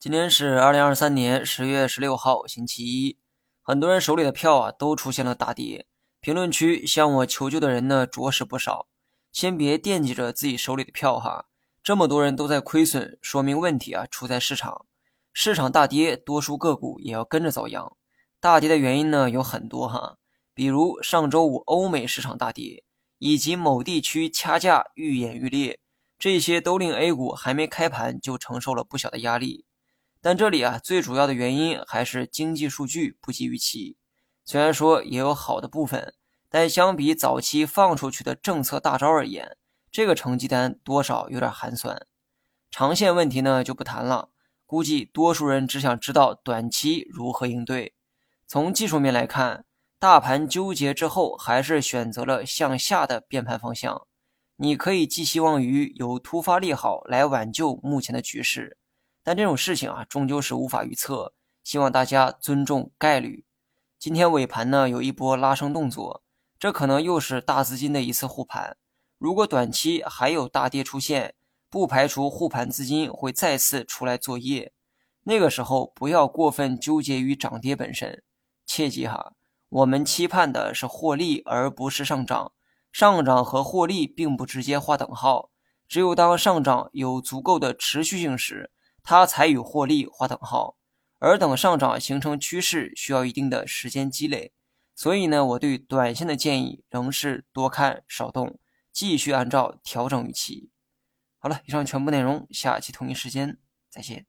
今天是二零二三年十月十六号，星期一。很多人手里的票啊都出现了大跌，评论区向我求救的人呢着实不少。先别惦记着自己手里的票哈，这么多人都在亏损，说明问题啊出在市场。市场大跌，多数个股也要跟着遭殃。大跌的原因呢有很多哈，比如上周五欧美市场大跌，以及某地区掐架愈演愈烈，这些都令 A 股还没开盘就承受了不小的压力。但这里啊，最主要的原因还是经济数据不及预期。虽然说也有好的部分，但相比早期放出去的政策大招而言，这个成绩单多少有点寒酸。长线问题呢就不谈了，估计多数人只想知道短期如何应对。从技术面来看，大盘纠结之后，还是选择了向下的变盘方向。你可以寄希望于有突发利好来挽救目前的局势。但这种事情啊，终究是无法预测。希望大家尊重概率。今天尾盘呢，有一波拉升动作，这可能又是大资金的一次护盘。如果短期还有大跌出现，不排除护盘资金会再次出来作业。那个时候不要过分纠结于涨跌本身，切记哈，我们期盼的是获利，而不是上涨。上涨和获利并不直接划等号，只有当上涨有足够的持续性时。它才与获利划等号，而等上涨形成趋势需要一定的时间积累，所以呢，我对短线的建议仍是多看少动，继续按照调整预期。好了，以上全部内容，下期同一时间再见。